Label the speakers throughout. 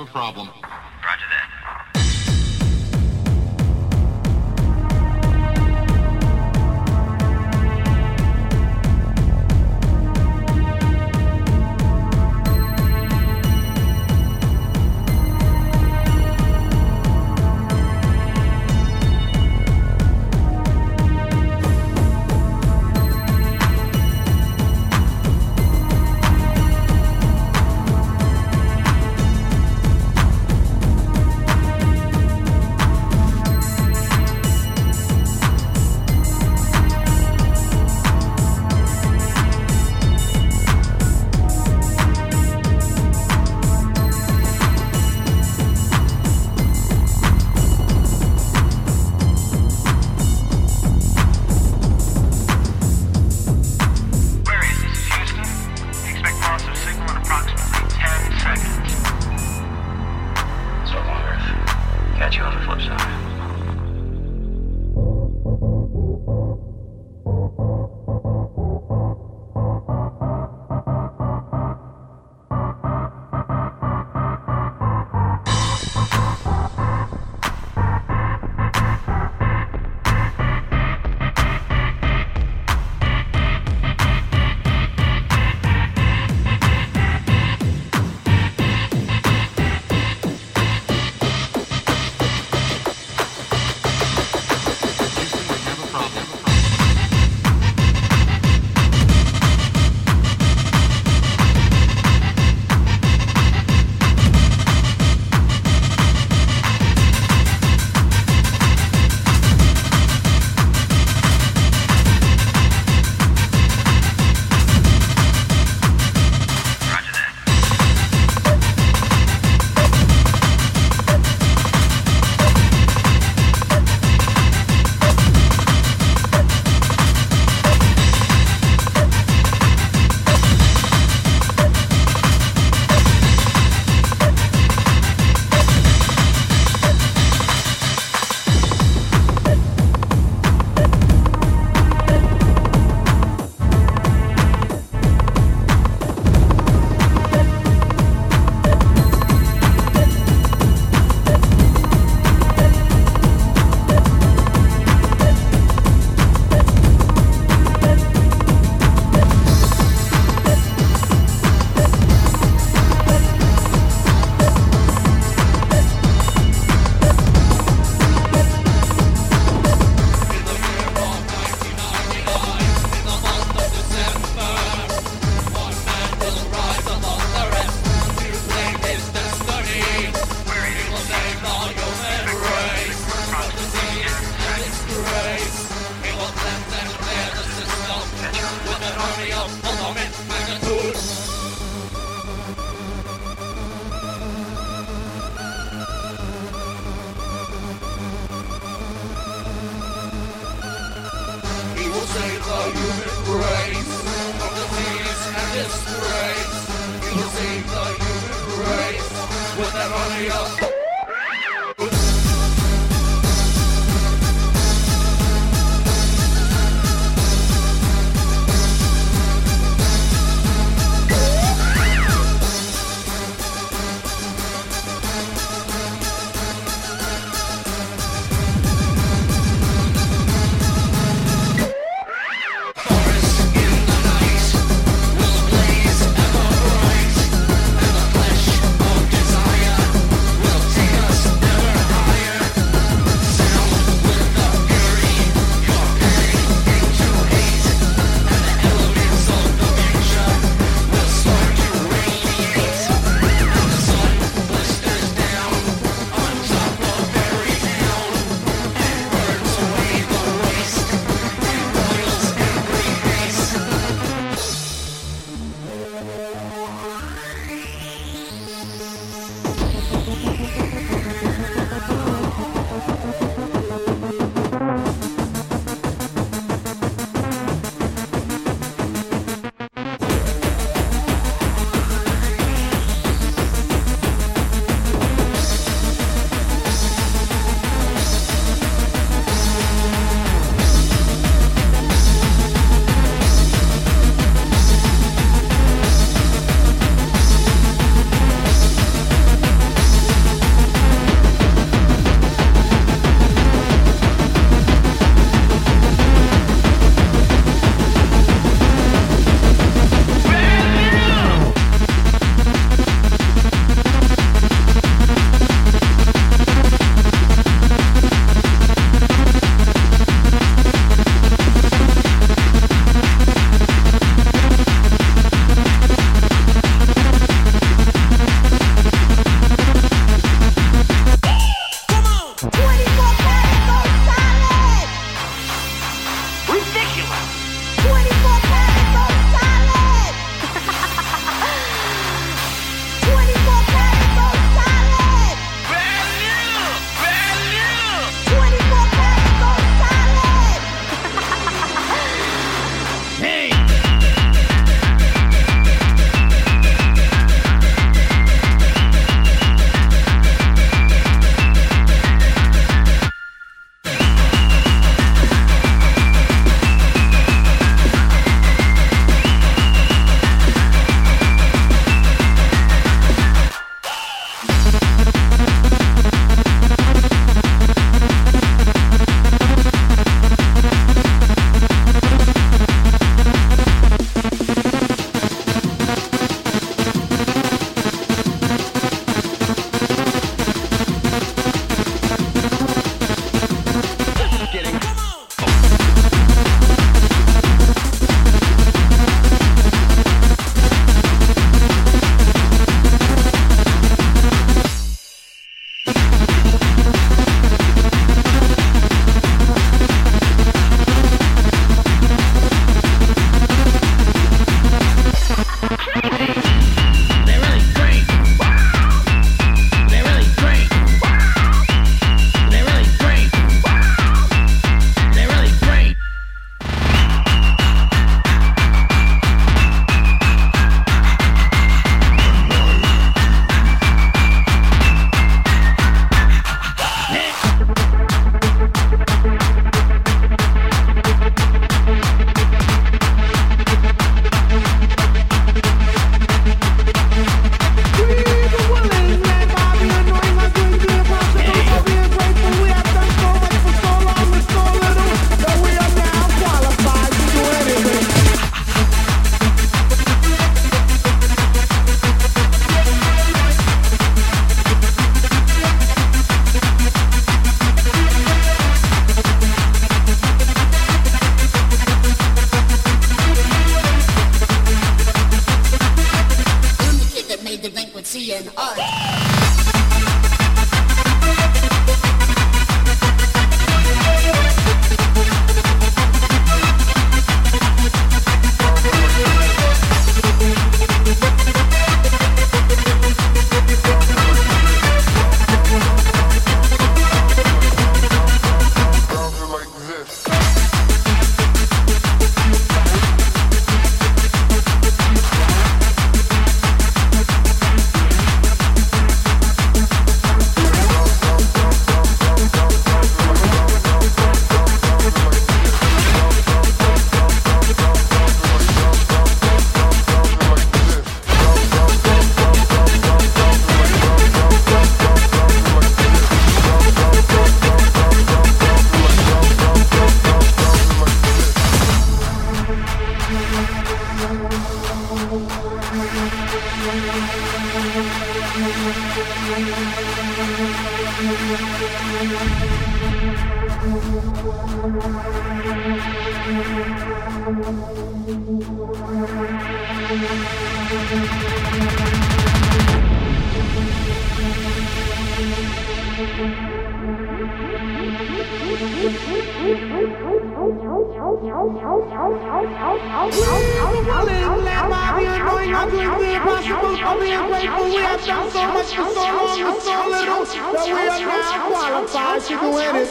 Speaker 1: have a problem.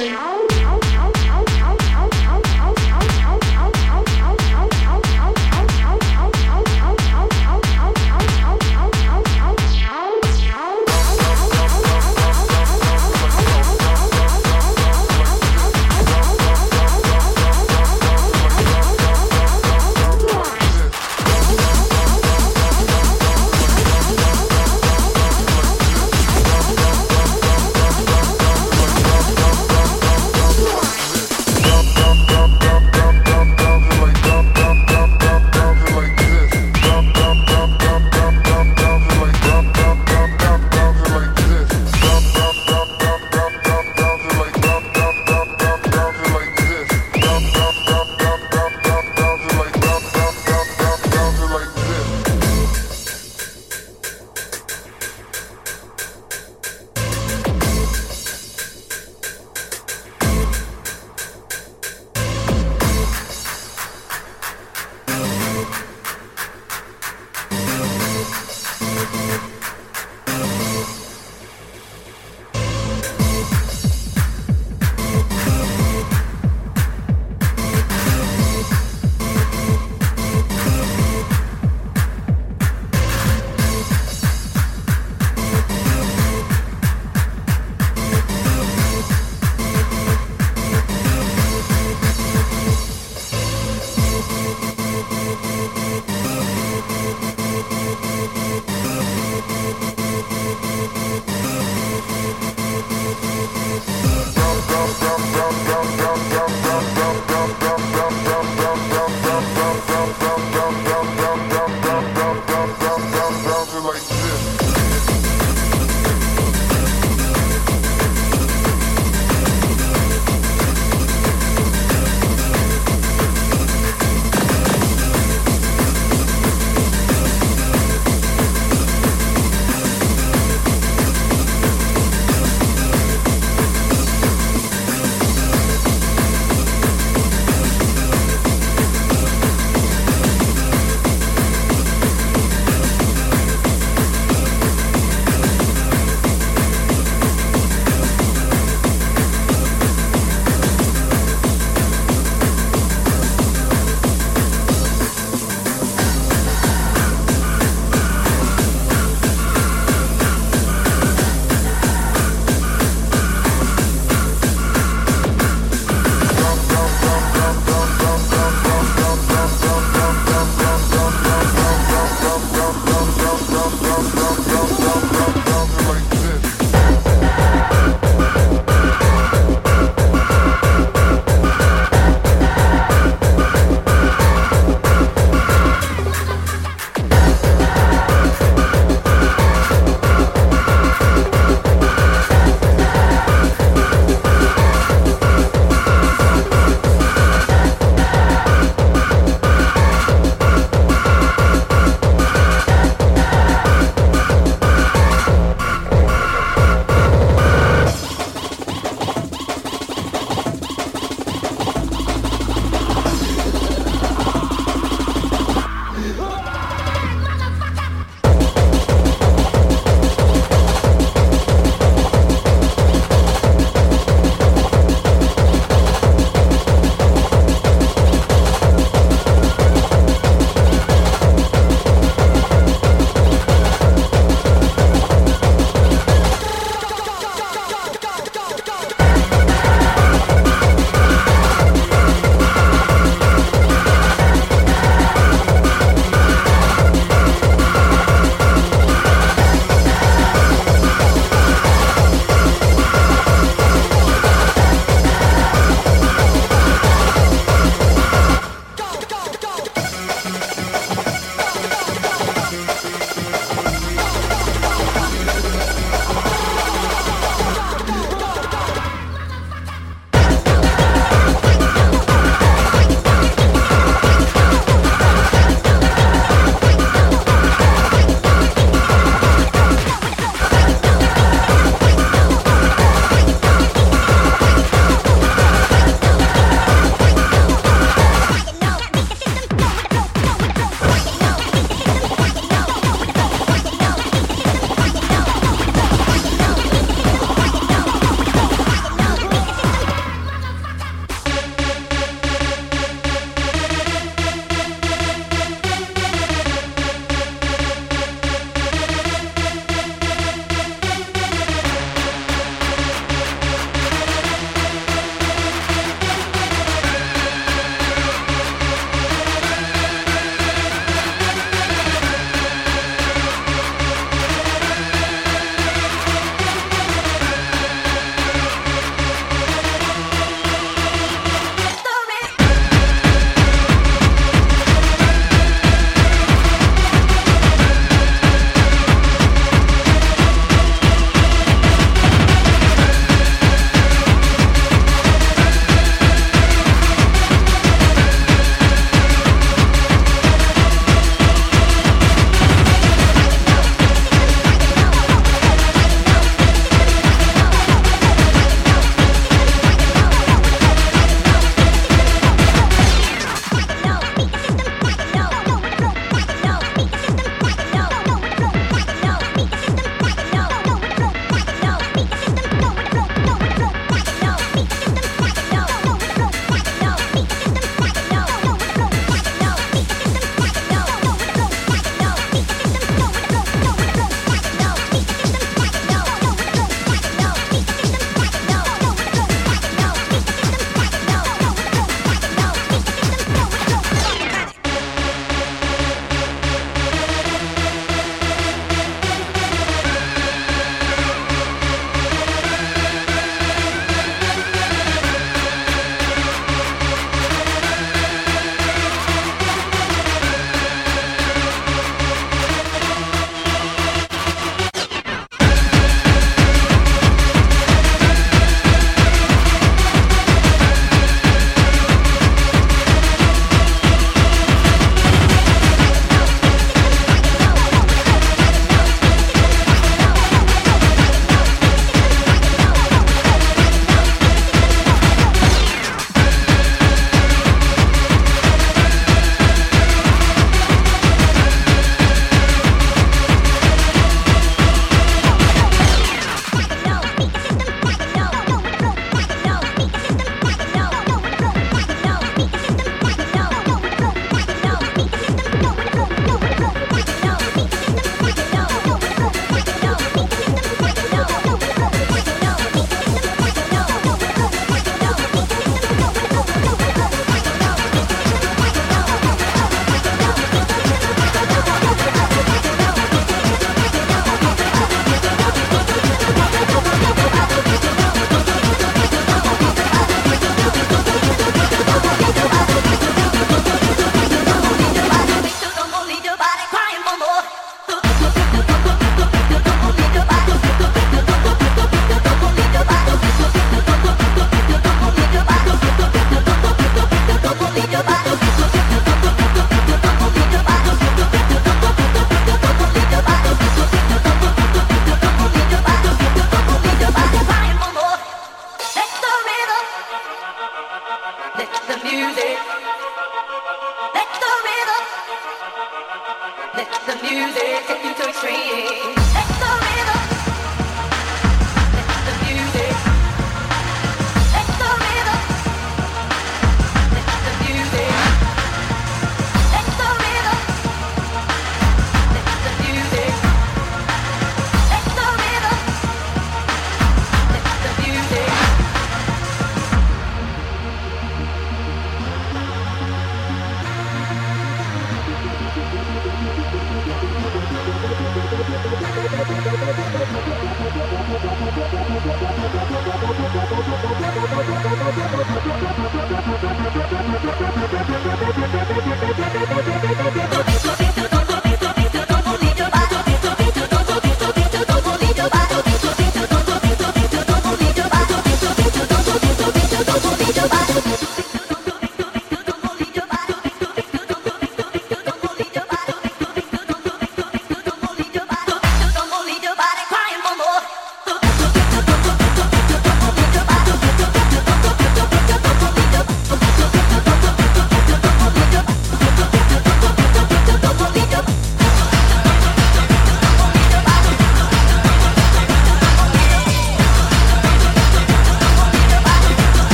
Speaker 2: Bye.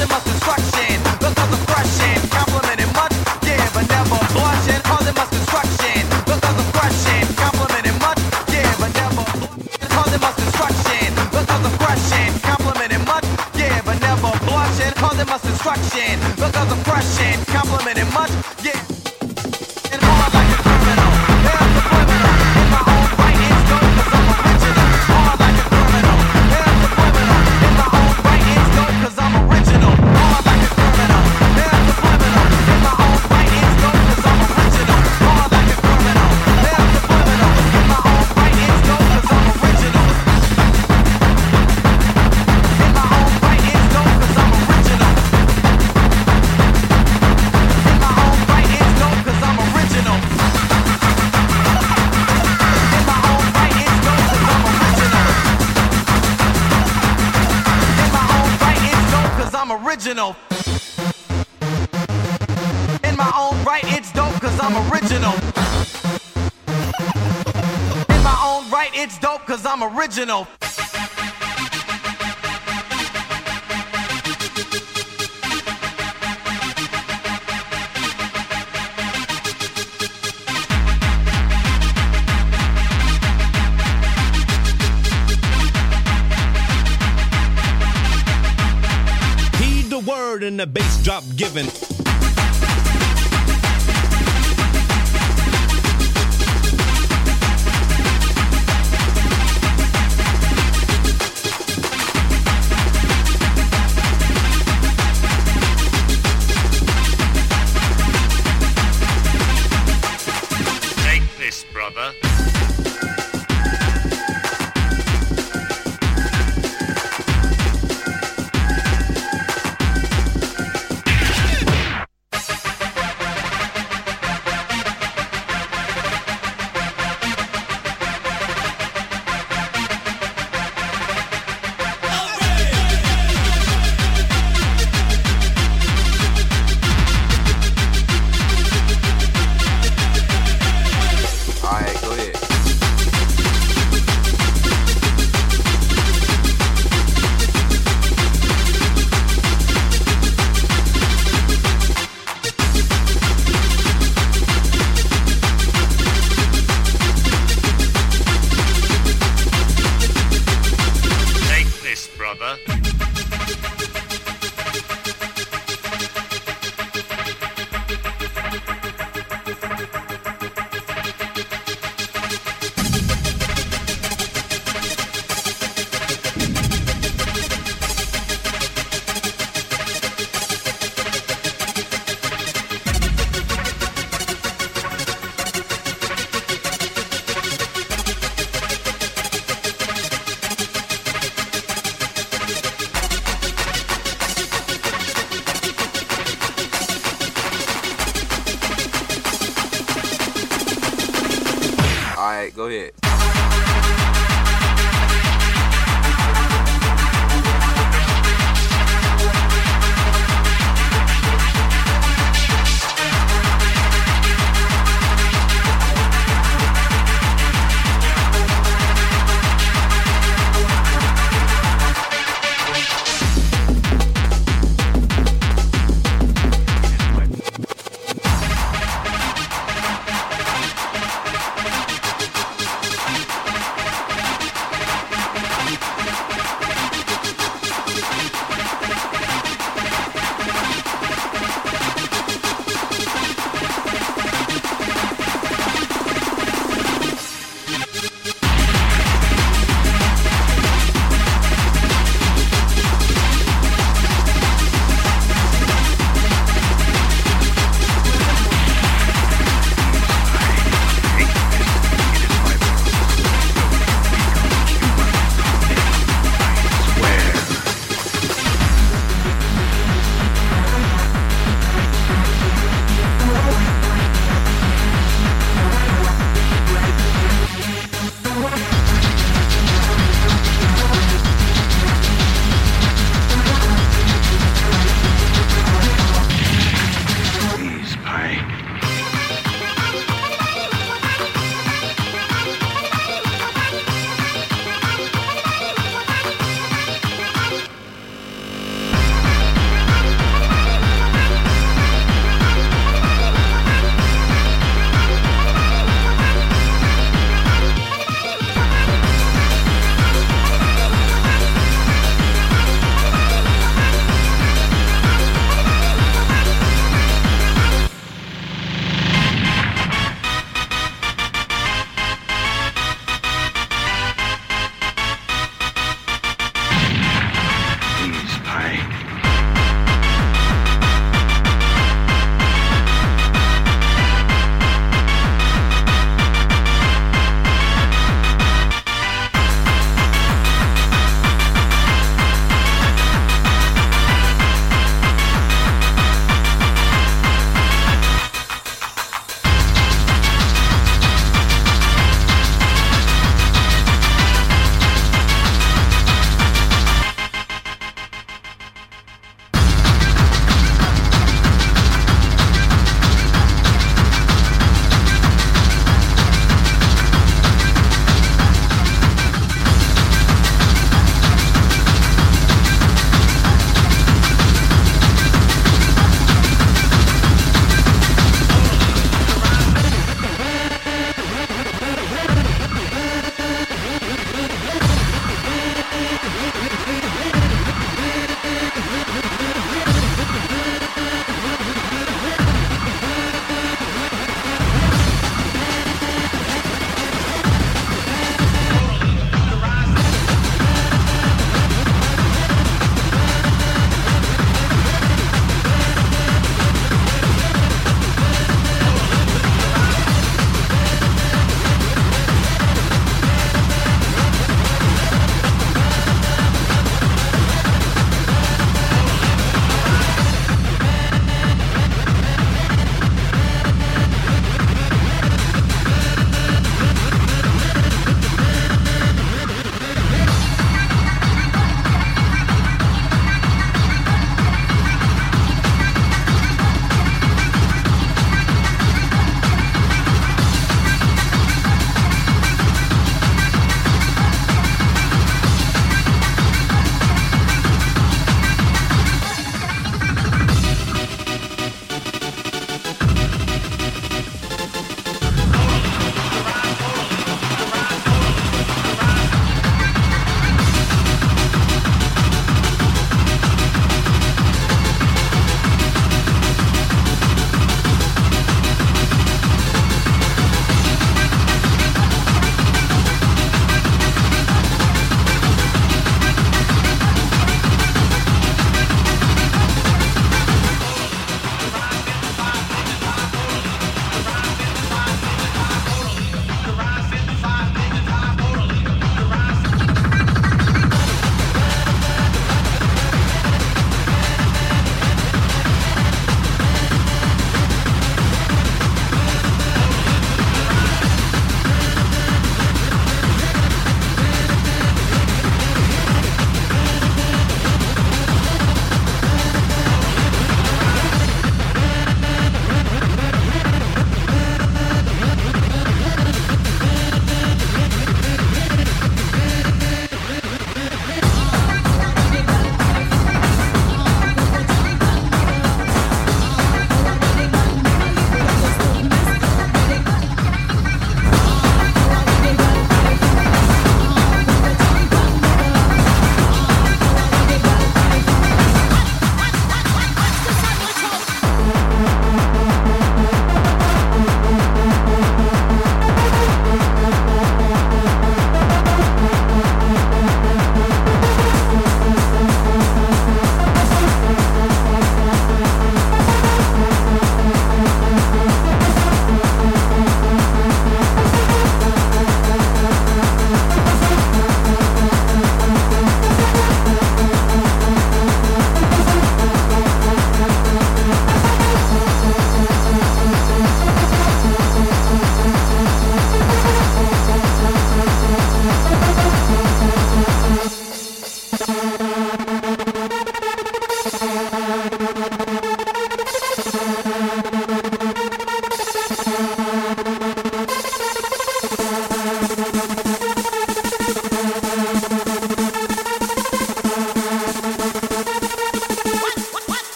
Speaker 3: Under my
Speaker 4: given.